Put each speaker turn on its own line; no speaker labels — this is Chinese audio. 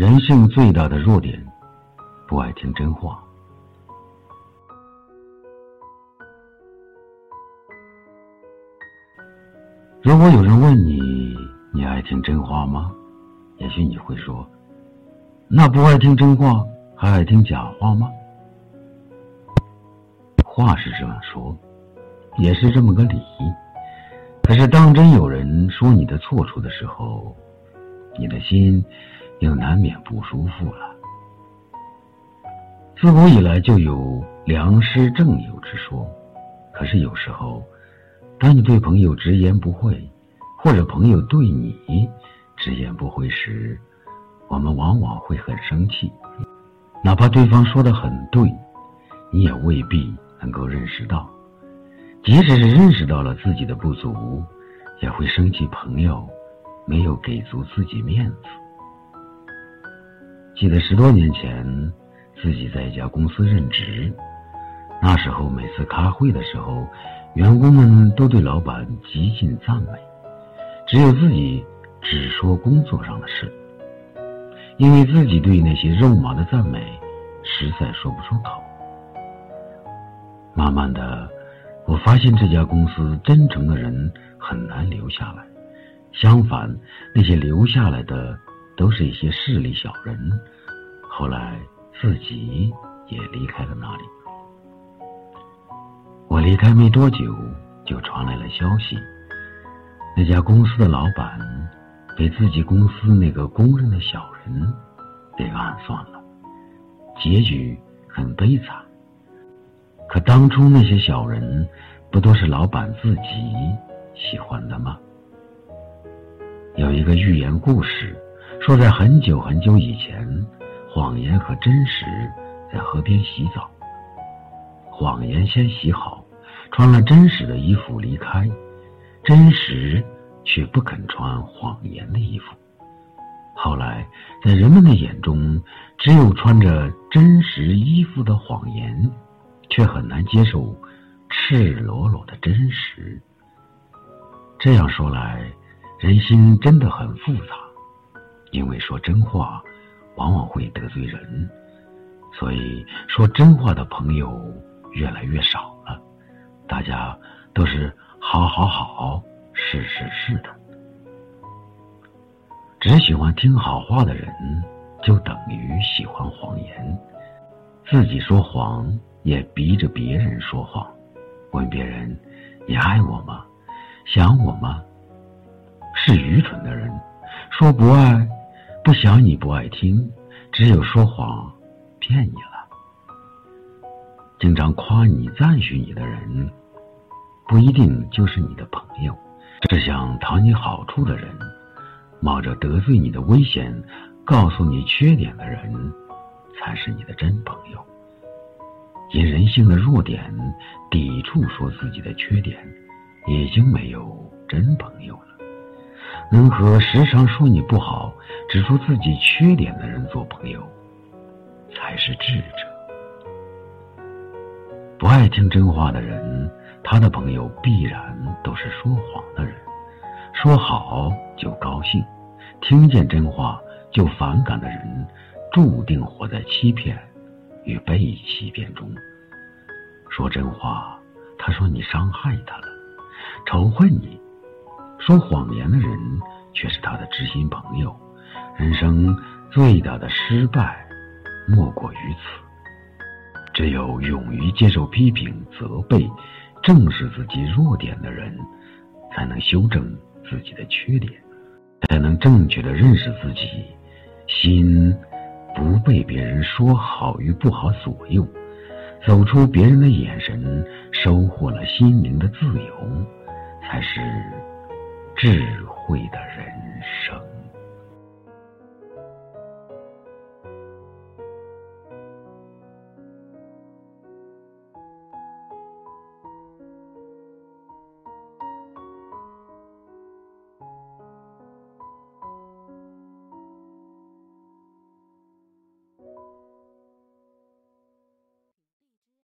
人性最大的弱点，不爱听真话。如果有人问你，你爱听真话吗？也许你会说，那不爱听真话，还爱听假话吗？话是这样说，也是这么个理。可是当真有人说你的错处的时候，你的心。又难免不舒服了。自古以来就有良师正友之说，可是有时候，当你对朋友直言不讳，或者朋友对你直言不讳时，我们往往会很生气。哪怕对方说的很对，你也未必能够认识到。即使是认识到了自己的不足，也会生气朋友没有给足自己面子。记得十多年前，自己在一家公司任职，那时候每次开会的时候，员工们都对老板极尽赞美，只有自己只说工作上的事，因为自己对那些肉麻的赞美实在说不出口。慢慢的，我发现这家公司真诚的人很难留下来，相反，那些留下来的。都是一些势利小人，后来自己也离开了那里。我离开没多久，就传来了消息，那家公司的老板被自己公司那个公认的小人给暗算了，结局很悲惨。可当初那些小人不都是老板自己喜欢的吗？有一个寓言故事。说在很久很久以前，谎言和真实在河边洗澡。谎言先洗好，穿了真实的衣服离开，真实却不肯穿谎言的衣服。后来，在人们的眼中，只有穿着真实衣服的谎言，却很难接受赤裸裸的真实。这样说来，人心真的很复杂。因为说真话，往往会得罪人，所以说真话的朋友越来越少了。大家都是好好好，是是是的。只喜欢听好话的人，就等于喜欢谎言。自己说谎，也逼着别人说谎。问别人：“你爱我吗？想我吗？”是愚蠢的人，说不爱。不想你不爱听，只有说谎骗你了。经常夸你、赞许你的人，不一定就是你的朋友；只想讨你好处的人，冒着得罪你的危险告诉你缺点的人，才是你的真朋友。因人性的弱点抵触说自己的缺点，已经没有真朋友了。能和时常说你不好、指出自己缺点的人做朋友，才是智者。不爱听真话的人，他的朋友必然都是说谎的人。说好就高兴，听见真话就反感的人，注定活在欺骗与被欺骗中。说真话，他说你伤害他了，仇恨你。说谎言的人却是他的知心朋友，人生最大的失败莫过于此。只有勇于接受批评、责备，正视自己弱点的人，才能修正自己的缺点，才能正确的认识自己，心不被别人说好与不好左右，走出别人的眼神，收获了心灵的自由，才是。智慧的人生。